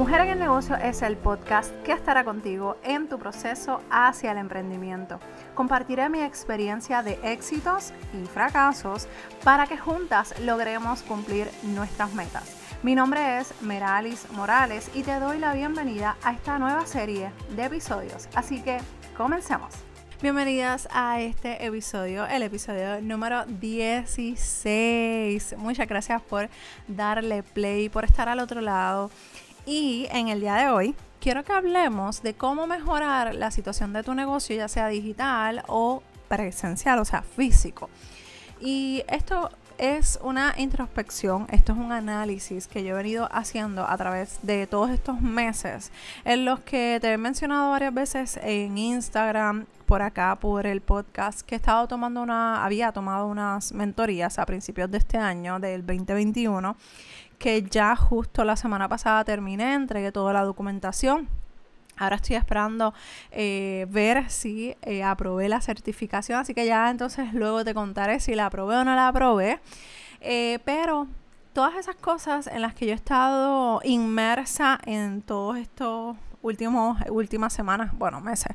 Mujer en el Negocio es el podcast que estará contigo en tu proceso hacia el emprendimiento. Compartiré mi experiencia de éxitos y fracasos para que juntas logremos cumplir nuestras metas. Mi nombre es Meralis Morales y te doy la bienvenida a esta nueva serie de episodios. Así que comencemos. Bienvenidas a este episodio, el episodio número 16. Muchas gracias por darle play, por estar al otro lado. Y en el día de hoy quiero que hablemos de cómo mejorar la situación de tu negocio, ya sea digital o presencial, o sea, físico. Y esto es una introspección, esto es un análisis que yo he venido haciendo a través de todos estos meses, en los que te he mencionado varias veces en Instagram, por acá, por el podcast, que he estado tomando una, había tomado unas mentorías a principios de este año, del 2021, que ya justo la semana pasada terminé, entregué toda la documentación Ahora estoy esperando eh, ver si eh, aprobé la certificación, así que ya entonces luego te contaré si la aprobé o no la aprobé. Eh, pero todas esas cosas en las que yo he estado inmersa en todos estos últimos últimas semanas, bueno, meses,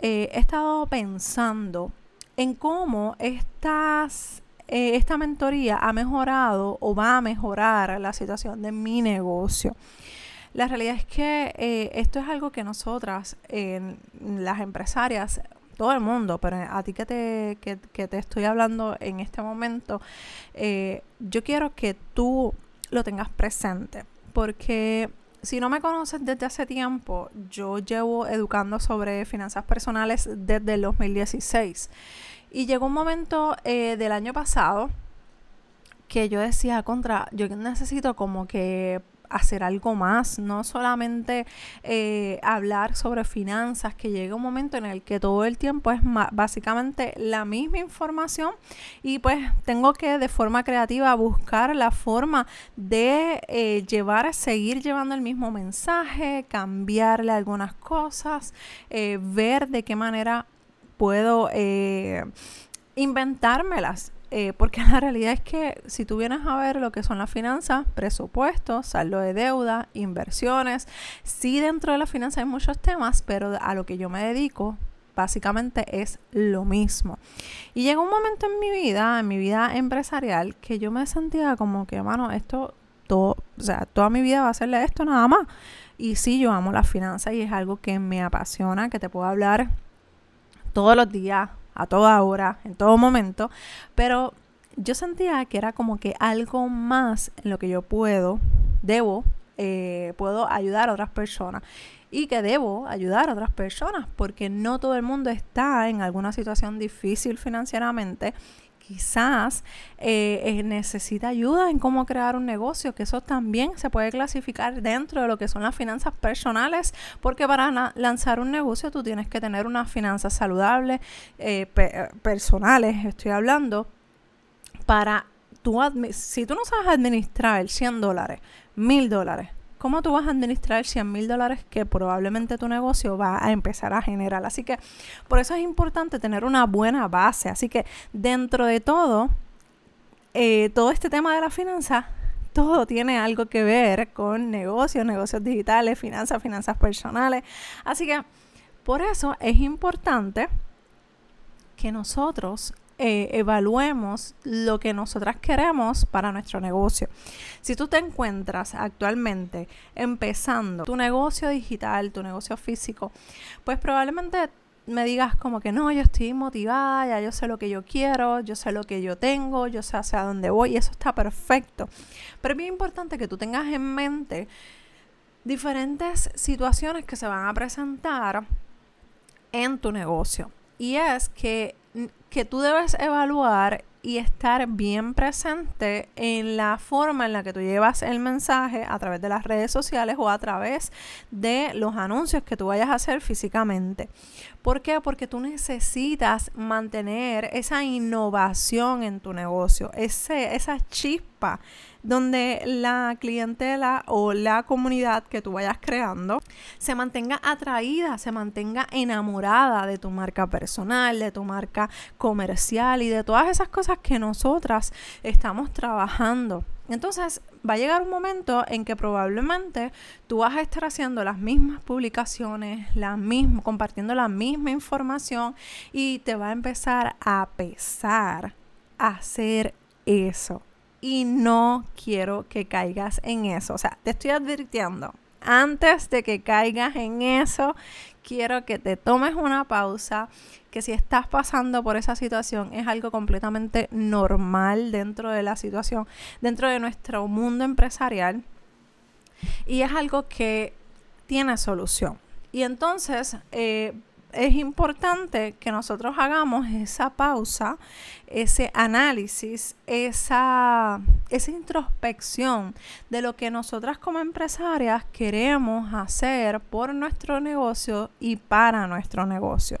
he estado pensando en cómo estas esta mentoría ha mejorado o va a mejorar la situación de mi negocio. La realidad es que eh, esto es algo que nosotras, las empresarias, todo el mundo, pero a ti que te, que, te estoy hablando en este momento, eh, yo quiero que tú lo tengas presente, porque si no me conoces desde hace tiempo, yo llevo educando sobre finanzas personales desde el 2016. Y llegó un momento eh, del año pasado que yo decía, contra, yo necesito como que hacer algo más, no solamente eh, hablar sobre finanzas, que llega un momento en el que todo el tiempo es básicamente la misma información y pues tengo que de forma creativa buscar la forma de eh, llevar, seguir llevando el mismo mensaje, cambiarle algunas cosas, eh, ver de qué manera puedo inventármelas eh, porque la realidad es que si tú vienes a ver lo que son las finanzas, presupuestos, saldo de deuda, inversiones, sí dentro de la finanza hay muchos temas, pero a lo que yo me dedico básicamente es lo mismo. Y llegó un momento en mi vida, en mi vida empresarial, que yo me sentía como que, mano, esto, todo, o sea, toda mi vida va a hacerle esto nada más. Y sí, yo amo las finanzas y es algo que me apasiona, que te puedo hablar todos los días, a toda hora, en todo momento, pero yo sentía que era como que algo más en lo que yo puedo, debo, eh, puedo ayudar a otras personas y que debo ayudar a otras personas porque no todo el mundo está en alguna situación difícil financieramente quizás eh, eh, necesita ayuda en cómo crear un negocio, que eso también se puede clasificar dentro de lo que son las finanzas personales, porque para lanzar un negocio tú tienes que tener unas finanzas saludables, eh, personales, estoy hablando, para tú, si tú no sabes administrar 100 dólares, 1000 dólares, ¿Cómo tú vas a administrar 100 mil dólares que probablemente tu negocio va a empezar a generar? Así que por eso es importante tener una buena base. Así que dentro de todo, eh, todo este tema de la finanza, todo tiene algo que ver con negocios, negocios digitales, finanzas, finanzas personales. Así que por eso es importante que nosotros eh, evaluemos lo que nosotras queremos para nuestro negocio. Si tú te encuentras actualmente empezando tu negocio digital, tu negocio físico, pues probablemente me digas como que no, yo estoy motivada, ya yo sé lo que yo quiero, yo sé lo que yo tengo, yo sé hacia dónde voy y eso está perfecto. Pero es bien importante que tú tengas en mente diferentes situaciones que se van a presentar en tu negocio. Y es que que tú debes evaluar y estar bien presente en la forma en la que tú llevas el mensaje a través de las redes sociales o a través de los anuncios que tú vayas a hacer físicamente. ¿Por qué? Porque tú necesitas mantener esa innovación en tu negocio, ese, esa chispa donde la clientela o la comunidad que tú vayas creando se mantenga atraída, se mantenga enamorada de tu marca personal, de tu marca comercial y de todas esas cosas que nosotras estamos trabajando. Entonces, va a llegar un momento en que probablemente tú vas a estar haciendo las mismas publicaciones, compartiendo la misma información y te va a empezar a pesar hacer eso. Y no quiero que caigas en eso. O sea, te estoy advirtiendo, antes de que caigas en eso, quiero que te tomes una pausa, que si estás pasando por esa situación es algo completamente normal dentro de la situación, dentro de nuestro mundo empresarial, y es algo que tiene solución. Y entonces, eh, es importante que nosotros hagamos esa pausa, ese análisis, esa, esa introspección de lo que nosotras como empresarias queremos hacer por nuestro negocio y para nuestro negocio.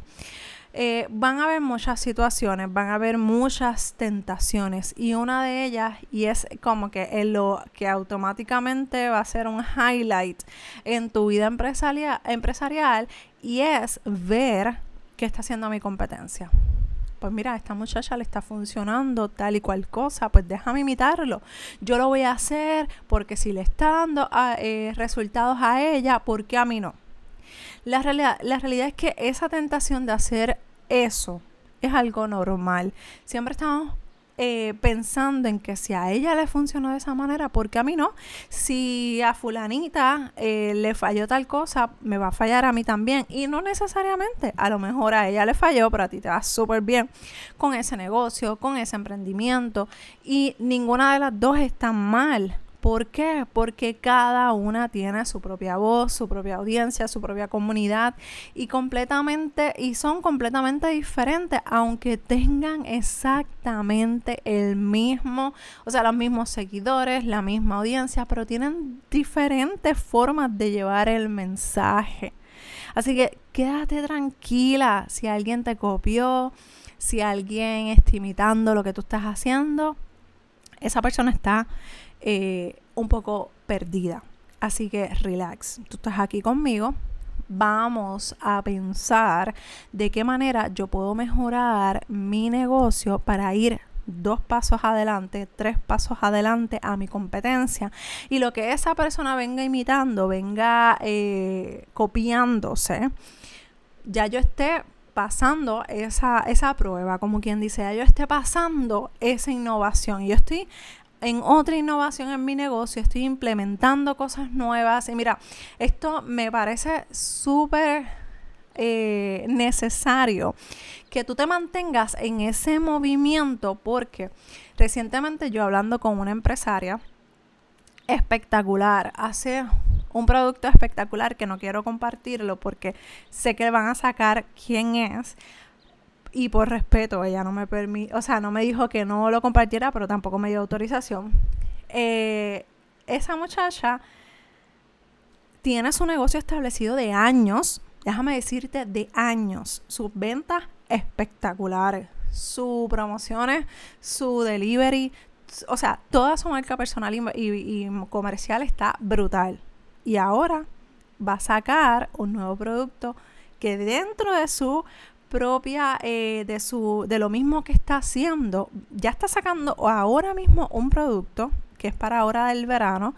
Eh, van a haber muchas situaciones, van a haber muchas tentaciones y una de ellas, y es como que en lo que automáticamente va a ser un highlight en tu vida empresarial, y es ver qué está haciendo mi competencia. Pues mira, esta muchacha le está funcionando tal y cual cosa, pues déjame imitarlo. Yo lo voy a hacer porque si le está dando ah, eh, resultados a ella, ¿por qué a mí no? La realidad, la realidad es que esa tentación de hacer eso es algo normal. Siempre estamos eh, pensando en que si a ella le funcionó de esa manera, ¿por qué a mí no? Si a fulanita eh, le falló tal cosa, me va a fallar a mí también. Y no necesariamente, a lo mejor a ella le falló, pero a ti te va súper bien con ese negocio, con ese emprendimiento. Y ninguna de las dos está mal. ¿Por qué? Porque cada una tiene su propia voz, su propia audiencia, su propia comunidad y completamente y son completamente diferentes, aunque tengan exactamente el mismo, o sea, los mismos seguidores, la misma audiencia, pero tienen diferentes formas de llevar el mensaje. Así que quédate tranquila si alguien te copió, si alguien está imitando lo que tú estás haciendo, esa persona está eh, un poco perdida. Así que relax, tú estás aquí conmigo. Vamos a pensar de qué manera yo puedo mejorar mi negocio para ir dos pasos adelante, tres pasos adelante a mi competencia y lo que esa persona venga imitando, venga eh, copiándose, ya yo esté pasando esa, esa prueba, como quien dice, ya yo esté pasando esa innovación y yo estoy en otra innovación en mi negocio, estoy implementando cosas nuevas. Y mira, esto me parece súper eh, necesario que tú te mantengas en ese movimiento porque recientemente yo hablando con una empresaria espectacular, hace un producto espectacular que no quiero compartirlo porque sé que van a sacar quién es, y por respeto, ella no me permite, o sea, no me dijo que no lo compartiera, pero tampoco me dio autorización. Eh, esa muchacha tiene su negocio establecido de años, déjame decirte, de años. Sus ventas espectaculares, sus promociones, su delivery, o sea, toda su marca personal y comercial está brutal. Y ahora va a sacar un nuevo producto que dentro de su propia eh, de su de lo mismo que está haciendo ya está sacando ahora mismo un producto que es para ahora del verano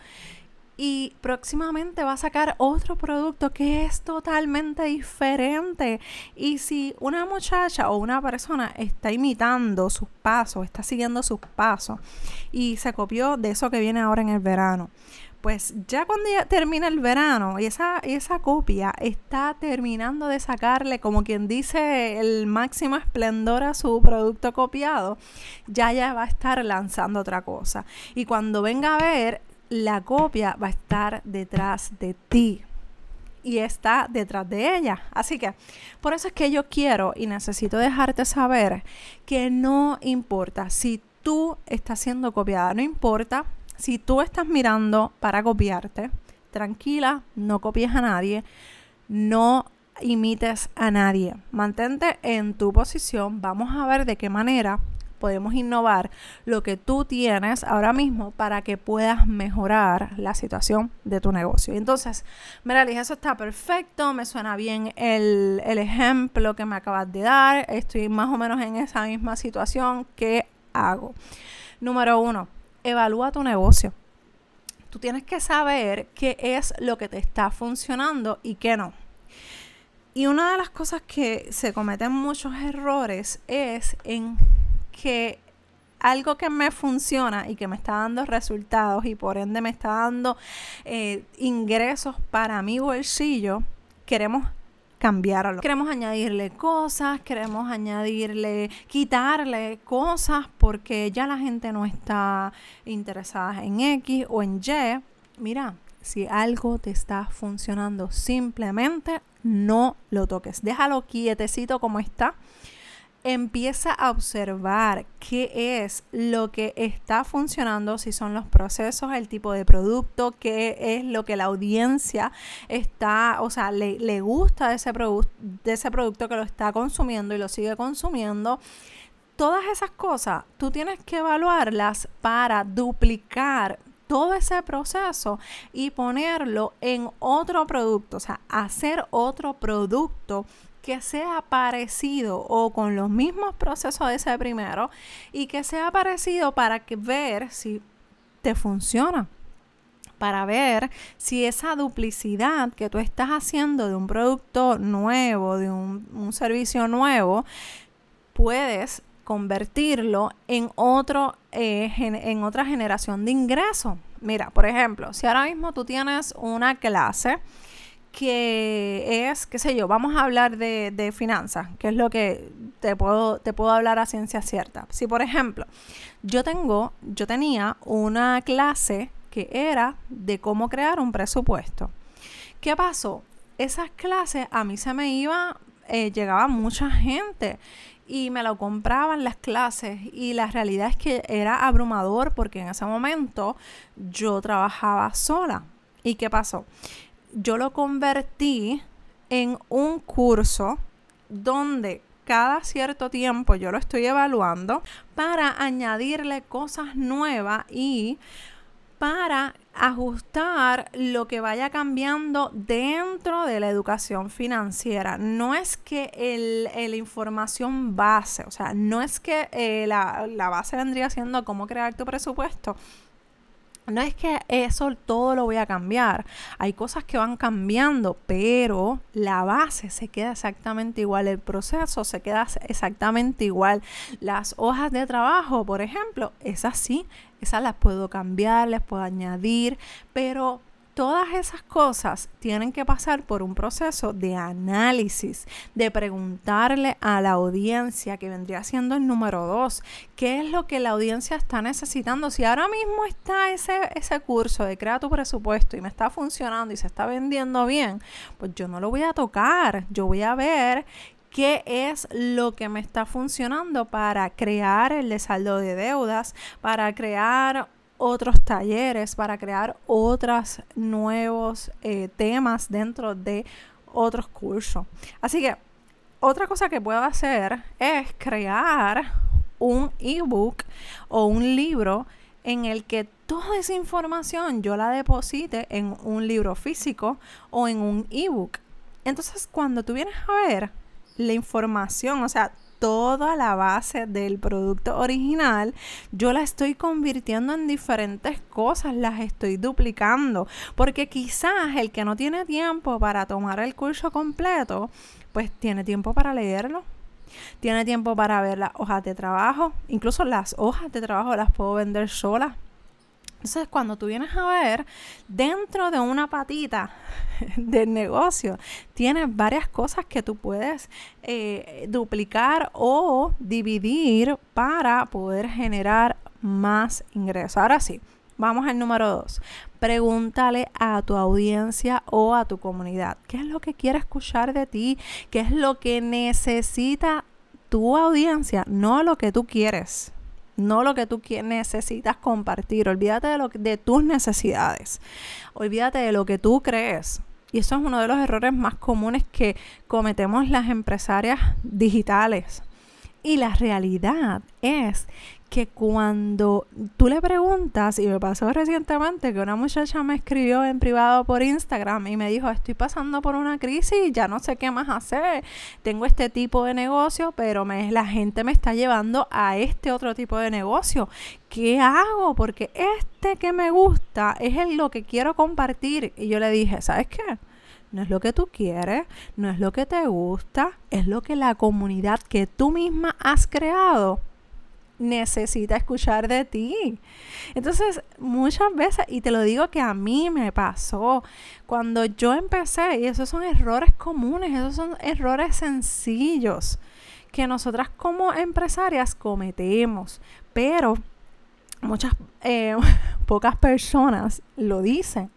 y próximamente va a sacar otro producto que es totalmente diferente. Y si una muchacha o una persona está imitando sus pasos, está siguiendo sus pasos y se copió de eso que viene ahora en el verano, pues ya cuando ya termina el verano y esa, esa copia está terminando de sacarle, como quien dice, el máximo esplendor a su producto copiado, ya ya va a estar lanzando otra cosa. Y cuando venga a ver, la copia va a estar detrás de ti y está detrás de ella. Así que por eso es que yo quiero y necesito dejarte saber que no importa si tú estás siendo copiada, no importa si tú estás mirando para copiarte, tranquila, no copies a nadie, no imites a nadie. Mantente en tu posición. Vamos a ver de qué manera podemos innovar lo que tú tienes ahora mismo para que puedas mejorar la situación de tu negocio. Entonces, mira, dije, eso está perfecto, me suena bien el, el ejemplo que me acabas de dar, estoy más o menos en esa misma situación, ¿qué hago? Número uno, evalúa tu negocio. tú tienes que saber qué es lo que te está funcionando y qué no. Y una de las cosas que se cometen muchos errores es en que algo que me funciona y que me está dando resultados y por ende me está dando eh, ingresos para mi bolsillo, queremos cambiarlo. Queremos añadirle cosas, queremos añadirle, quitarle cosas porque ya la gente no está interesada en X o en Y. Mira, si algo te está funcionando, simplemente no lo toques. Déjalo quietecito como está empieza a observar qué es lo que está funcionando, si son los procesos, el tipo de producto, qué es lo que la audiencia está, o sea, le, gusta de ese, de ese producto que lo está consumiendo y lo sigue consumiendo. Todas esas cosas tú tienes que evaluarlas para duplicar todo ese proceso y ponerlo en otro producto, o sea, hacer otro producto que sea parecido o con los mismos procesos de ese primero y que sea parecido para que ver si te funciona. Para ver si esa duplicidad que tú estás haciendo de un producto nuevo, de un, servicio nuevo, puedes convertirlo en, otro, eh, en otra generación de ingresos. Mira, por ejemplo, si ahora mismo tú tienes una clase que es, qué sé yo, vamos a hablar de, de finanzas, que es lo que te puedo, te puedo hablar a ciencia cierta. Si, por ejemplo, yo tengo, yo tenía una clase que era de cómo crear un presupuesto. ¿Qué pasó? Esas clases a mí se me iba, eh, llegaba mucha gente y me lo compraban las clases y la realidad es que era abrumador porque en ese momento yo trabajaba sola. ¿Y qué pasó? yo lo convertí en un curso donde cada cierto tiempo yo lo estoy evaluando para añadirle cosas nuevas y para ajustar lo que vaya cambiando dentro de la educación financiera. No es que la información base, o sea, no es que eh, la, la base vendría siendo cómo crear tu presupuesto, no es que eso todo lo voy a cambiar. Hay cosas que van cambiando, pero la base se queda exactamente igual. El proceso se queda exactamente igual. Las hojas de trabajo, por ejemplo, esas sí, esas las puedo cambiar, les puedo añadir, pero Todas esas cosas tienen que pasar por un proceso de análisis, de preguntarle a la audiencia, que vendría siendo el número dos, qué es lo que la audiencia está necesitando. Si ahora mismo está ese, ese curso de crea tu presupuesto y me está funcionando y se está vendiendo bien, pues yo no lo voy a tocar, yo voy a ver qué es lo que me está funcionando para crear el de saldo de deudas, para crear otros talleres, para crear otros nuevos eh, temas dentro de otros cursos. Así que otra cosa que puedo hacer es crear un ebook o un libro en el que toda esa información yo la deposite en un libro físico o en un ebook. Entonces, cuando tú vienes a ver la información, o sea, toda la base del producto original, yo la estoy convirtiendo en diferentes cosas, las estoy duplicando, porque quizás el que no tiene tiempo para tomar el curso completo, pues tiene tiempo para leerlo. Tiene tiempo para ver las hojas de trabajo. Incluso las hojas de trabajo las puedo vender solas entonces, cuando tú vienes a ver, dentro de una patita del negocio, tienes varias cosas que tú puedes eh, duplicar o dividir para poder generar más ingresos. Ahora sí, vamos al número dos. Pregúntale a tu audiencia o a tu comunidad qué es lo que quiere escuchar de ti, qué es lo que necesita tu audiencia, no lo que tú quieres no lo que tú necesitas compartir. Olvídate de, lo, de tus necesidades. Olvídate de lo que tú crees. Y eso es uno de los errores más comunes que cometemos las empresarias digitales. Y la realidad es que cuando tú le preguntas, y me pasó recientemente que una muchacha me escribió en privado por Instagram y me dijo, estoy pasando por una crisis, ya no sé qué más hacer, tengo este tipo de negocio, pero la gente me está llevando a este otro tipo de negocio. ¿Qué hago? Porque este que me gusta es el, lo que quiero compartir. Y yo le dije, ¿sabes qué? No es lo que tú quieres, no es lo que te gusta, es lo que la comunidad que tú misma has creado necesita escuchar de ti. Entonces, muchas veces, y te lo digo que a mí me pasó, cuando yo empecé, y esos son errores comunes, esos son errores sencillos que nosotras como empresarias cometemos, pero muchas eh, pocas personas lo dicen.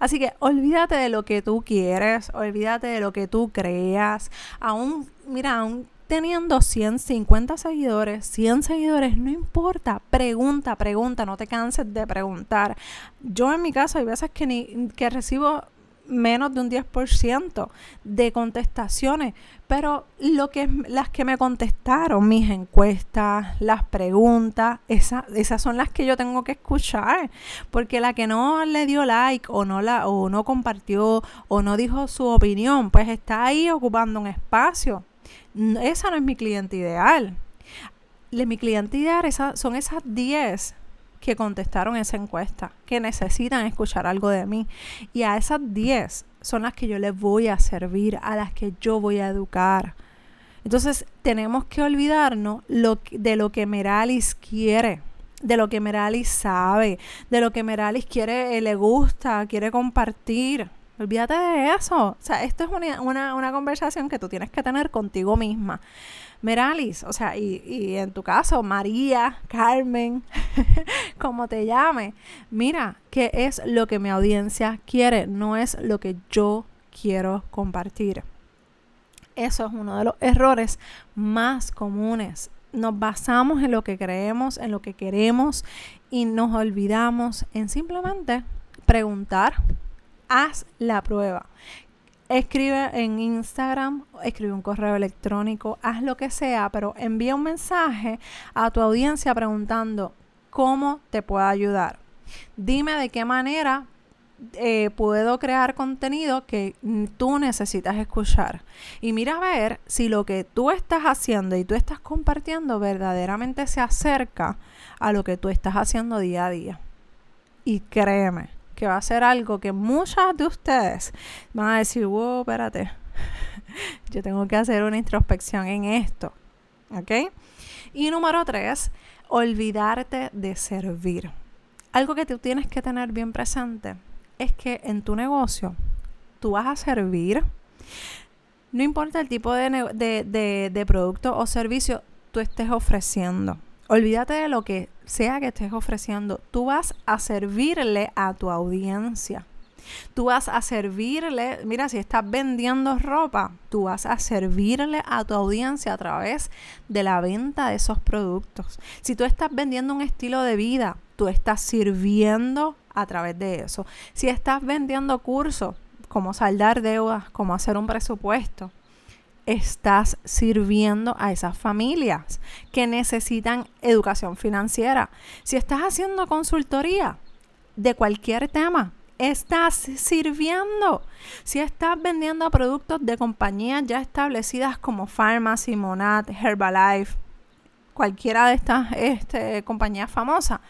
Así que olvídate de lo que tú quieres, olvídate de lo que tú creas. Aún, mira, aún teniendo 150 seguidores, 100 seguidores, no importa, pregunta, pregunta, no te canses de preguntar. Yo en mi caso hay veces que, ni, que recibo menos de un 10% de contestaciones, pero lo que las que me contestaron, mis encuestas, las preguntas, esa, esas son las que yo tengo que escuchar, porque la que no le dio like o no la o no compartió o no dijo su opinión, pues está ahí ocupando un espacio esa no es mi cliente ideal. mi cliente ideal son esas 10 que contestaron esa encuesta, que necesitan escuchar algo de mí. Y a esas 10 son las que yo les voy a servir, a las que yo voy a educar. Entonces tenemos que olvidarnos de lo que Meralis quiere, de lo que Meralis sabe, de lo que Meralis quiere, eh, le gusta, quiere compartir. Olvídate de eso. O sea, esto es una, conversación que tú tienes que tener contigo misma. Meralis, o sea, y, y en tu caso, María, Carmen, como te llame, mira, ¿qué es lo que mi audiencia quiere? No es lo que yo quiero compartir. Eso es uno de los errores más comunes. Nos basamos en lo que creemos, en lo que queremos y nos olvidamos en simplemente preguntar haz la prueba. Escribe en Instagram, escribe un correo electrónico, haz lo que sea, pero envía un mensaje a tu audiencia preguntando cómo te puedo ayudar. Dime de qué manera eh, puedo crear contenido que tú necesitas escuchar. Y mira a ver si lo que tú estás haciendo y tú estás compartiendo verdaderamente se acerca a lo que tú estás haciendo día a día. Y créeme, que va a ser algo que muchas de ustedes van a decir, wow, espérate, yo tengo que hacer una introspección en esto. ¿Ok? Y número tres, olvidarte de servir. Algo que tú tienes que tener bien presente es que en tu negocio tú vas a servir, no importa el tipo de, de, de producto o servicio tú estés ofreciendo. Olvídate de lo que sea que estés ofreciendo. Tú vas a servirle a tu audiencia. Tú vas a servirle, mira, si estás vendiendo ropa, tú vas a servirle a tu audiencia a través de la venta de esos productos. Si tú estás vendiendo un estilo de vida, tú estás sirviendo a través de eso. Si estás vendiendo cursos, como saldar deudas, como hacer un presupuesto, estás sirviendo a esas familias que necesitan educación financiera. Si estás haciendo consultoría de cualquier tema, estás sirviendo. Si estás vendiendo productos de compañías ya establecidas como Pharmacy, Monad, Herbalife, cualquiera de estas este, compañías famosas,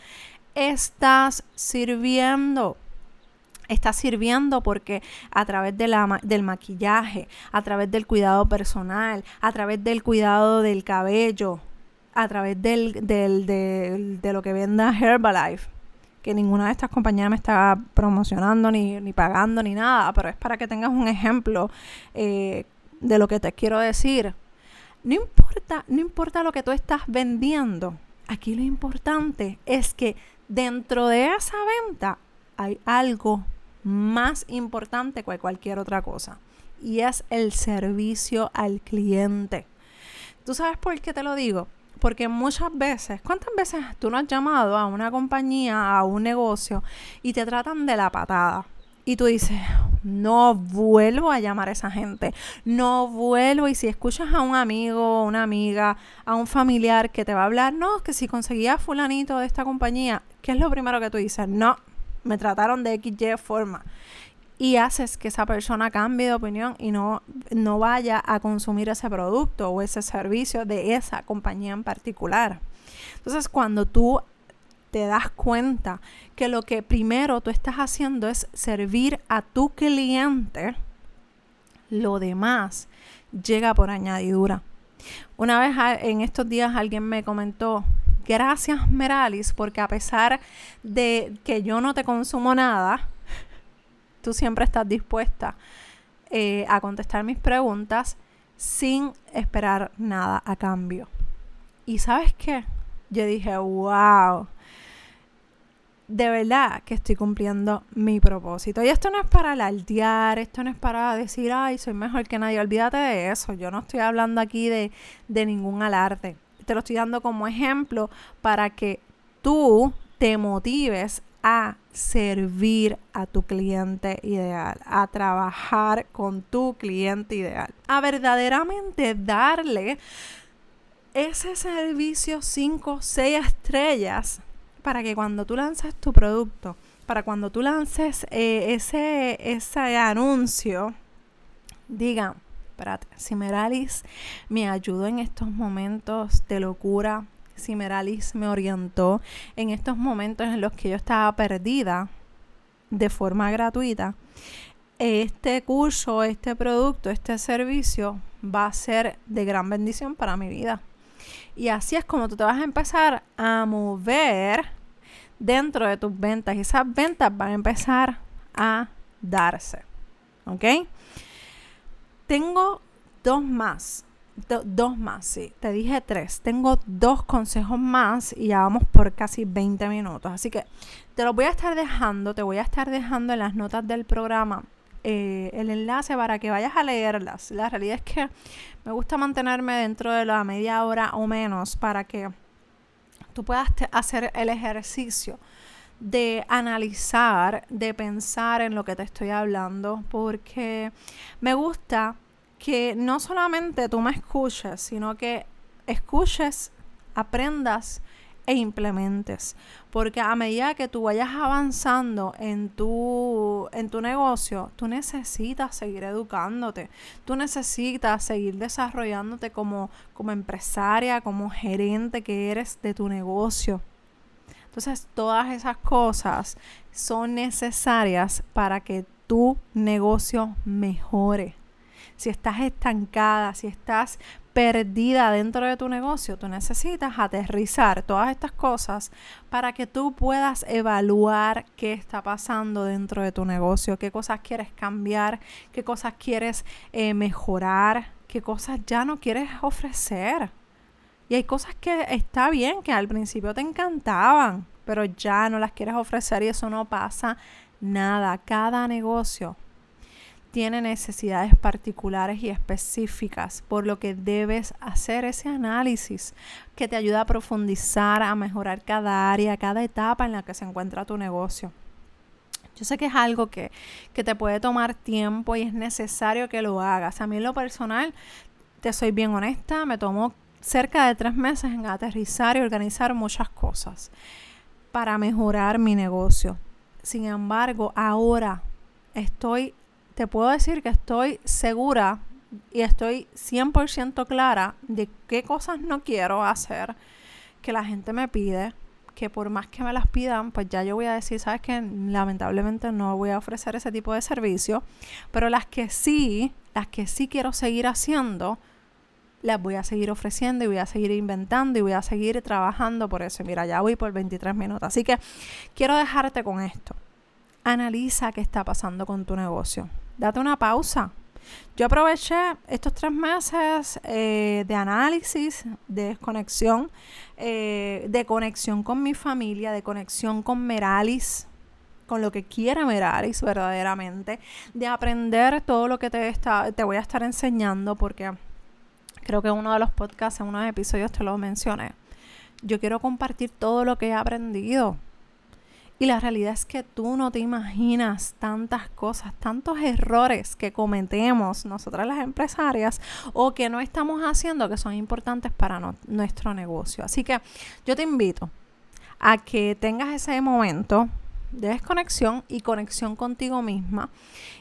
estás sirviendo está sirviendo porque a través de la, del maquillaje, a través del cuidado personal, a través del cuidado del cabello, a través del, del, de lo que venda Herbalife, que ninguna de estas compañías me está promocionando ni, ni pagando ni nada, pero es para que tengas un ejemplo eh, de lo que te quiero decir. No importa, no importa lo que tú estás vendiendo. Aquí lo importante es que dentro de esa venta hay algo más importante que cualquier otra cosa. Y es el servicio al cliente. ¿Tú sabes por qué te lo digo? Porque muchas veces, ¿cuántas veces tú no has llamado a una compañía, a un negocio y te tratan de la patada? y tú dices, no vuelvo a llamar a esa gente, no vuelvo. Y si escuchas a un amigo, una amiga, a un familiar que te va a hablar, no, que si conseguía fulanito de esta compañía, ¿qué es lo primero que tú dices? No, me trataron de XY forma. Y haces que esa persona cambie de opinión y no, no vaya a consumir ese producto o ese servicio de esa compañía en particular. Entonces, cuando tú te das cuenta que lo que primero tú estás haciendo es servir a tu cliente, lo demás llega por añadidura. Una vez en estos días alguien me comentó, gracias Meralis, porque a pesar de que yo no te consumo nada, tú siempre estás dispuesta eh, a contestar mis preguntas sin esperar nada a cambio. Y sabes qué? Yo dije, wow, de verdad que estoy cumpliendo mi propósito. Y esto no es para alardear, esto no es para decir, ay, soy mejor que nadie. Olvídate de eso. Yo no estoy hablando aquí de, de ningún alarde. Te lo estoy dando como ejemplo para que tú te motives a servir a tu cliente ideal, a trabajar con tu cliente ideal, a verdaderamente darle ese servicio 5, 6 estrellas para que cuando tú lances tu producto, para cuando tú lances eh, ese, ese anuncio, diga, espérate, si Meralis me ayudó en estos momentos de locura, si Meralis me orientó en estos momentos en los que yo estaba perdida de forma gratuita, este curso, este producto, este servicio va a ser de gran bendición para mi vida. Y así es como tú te vas a empezar a mover dentro de tus ventas. Y esas ventas van a empezar a darse. ¿Ok? Tengo dos más. dos más, sí. Te dije tres. Tengo dos consejos más y ya vamos por casi 20 minutos. Así que te los voy a estar dejando. Te voy a estar dejando en las notas del programa eh, el enlace para que vayas a leerlas. La realidad es que me gusta mantenerme dentro de la media hora o menos para que tú puedas hacer el ejercicio de analizar, de pensar en lo que te estoy hablando, porque me gusta que no solamente tú me escuches, sino que escuches, aprendas e implementes. Porque a medida que tú vayas avanzando en tu, en tu negocio, tú necesitas seguir educándote. Tú necesitas seguir desarrollándote como, como empresaria, como gerente que eres de tu negocio. Entonces, todas esas cosas son necesarias para que tu negocio mejore. Si estás estancada, si estás perdida dentro de tu negocio, tú necesitas aterrizar todas estas cosas para que tú puedas evaluar qué está pasando dentro de tu negocio, qué cosas quieres cambiar, qué cosas quieres eh, mejorar, qué cosas ya no quieres ofrecer. Y hay cosas que está bien, que al principio te encantaban, pero ya no las quieres ofrecer y eso no pasa nada. Cada negocio tiene necesidades particulares y específicas, por lo que debes hacer ese análisis que te ayuda a profundizar, a mejorar cada área, cada etapa en la que se encuentra tu negocio. Yo sé que es algo que, que te puede tomar tiempo y es necesario que lo hagas. A mí en lo personal, te soy bien honesta, me tomó cerca de tres meses en aterrizar y organizar muchas cosas para mejorar mi negocio. Sin embargo, ahora estoy te puedo decir que estoy segura y estoy 100% clara de qué cosas no quiero hacer, que la gente me pide, que por más que me las pidan, pues ya yo voy a decir, sabes que lamentablemente no voy a ofrecer ese tipo de servicio, pero las que sí, las que sí quiero seguir haciendo, las voy a seguir ofreciendo y voy a seguir inventando y voy a seguir trabajando por eso. Mira, ya voy por 23 minutos. Así que quiero dejarte con esto. Analiza qué está pasando con tu negocio date una pausa. Yo aproveché estos tres meses eh, de análisis, de desconexión, eh, de conexión con mi familia, de conexión con Meralis, con lo que quiere Meralis verdaderamente, de aprender todo lo que te, está, te voy a estar enseñando, porque creo que en uno de los podcasts, en uno de los episodios te lo mencioné. Yo quiero compartir todo lo que he aprendido Y la realidad es que tú no te imaginas tantas cosas, tantos errores que cometemos nosotras las empresarias o que no estamos haciendo que son importantes para nuestro negocio. Así que yo te invito a que tengas ese momento de desconexión y conexión contigo misma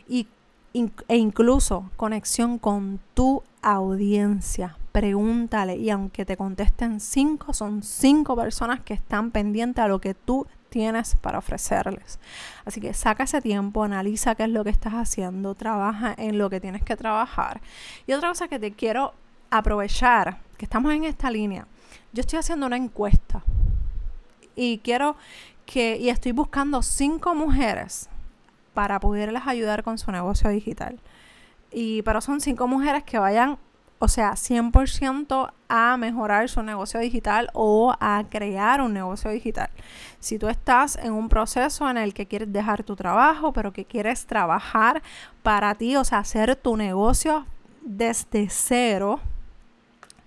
y, e incluso conexión con tu audiencia. Pregúntale y aunque te contesten cinco, son cinco personas que están pendientes a lo que tú tienes para ofrecerles. Así que saca ese tiempo, analiza qué es lo que estás haciendo, trabaja en lo que tienes que trabajar. Y otra cosa que te quiero aprovechar, que estamos en esta línea, yo estoy haciendo una encuesta y quiero que, y estoy buscando cinco mujeres para poderles ayudar con su negocio digital. Y, pero son cinco mujeres que vayan, o sea, 100% a mejorar su negocio digital o a crear un negocio digital. Si tú estás en un proceso en el que quieres dejar tu trabajo, pero que quieres trabajar para ti, o sea, hacer tu negocio desde cero,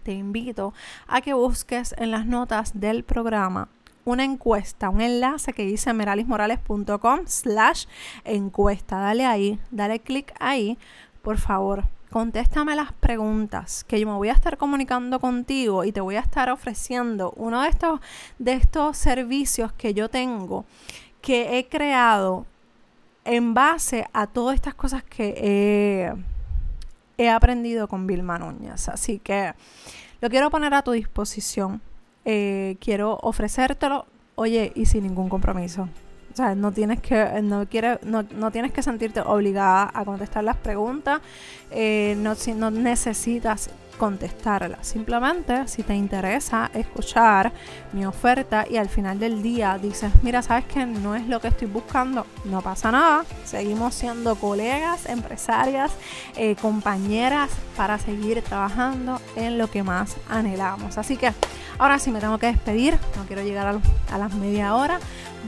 te invito a que busques en las notas del programa una encuesta, un enlace que dice meralismorales.com slash encuesta. Dale ahí, dale clic ahí, por favor. Contéstame las preguntas que yo me voy a estar comunicando contigo y te voy a estar ofreciendo uno de estos, de estos servicios que yo tengo que he creado en base a todas estas cosas que he, he aprendido con Vilma Núñez. Así que lo quiero poner a tu disposición eh, quiero ofrecértelo, oye, y sin ningún compromiso. O sea, no tienes que, no, quiere, no, no tienes que sentirte obligada a contestar las preguntas, eh, no, no necesitas contestarla. Simplemente, si te interesa escuchar mi oferta y al final del día dices, mira, sabes que no es lo que estoy buscando, no pasa nada. Seguimos siendo colegas, empresarias, eh, compañeras para seguir trabajando en lo que más anhelamos. Así que ahora sí me tengo que despedir, no quiero llegar a, las media hora.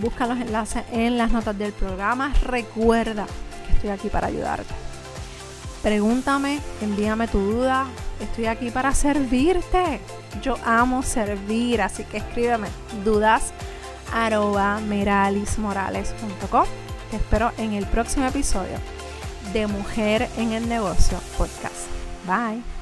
Busca los enlaces en las notas del programa. Recuerda que estoy aquí para ayudarte. Pregúntame, envíame tu duda. Estoy aquí para servirte. Yo amo servir, así que escríbeme dudas arroba meralismorales.com. Te espero en el próximo episodio de Mujer en el Negocio Podcast. Bye.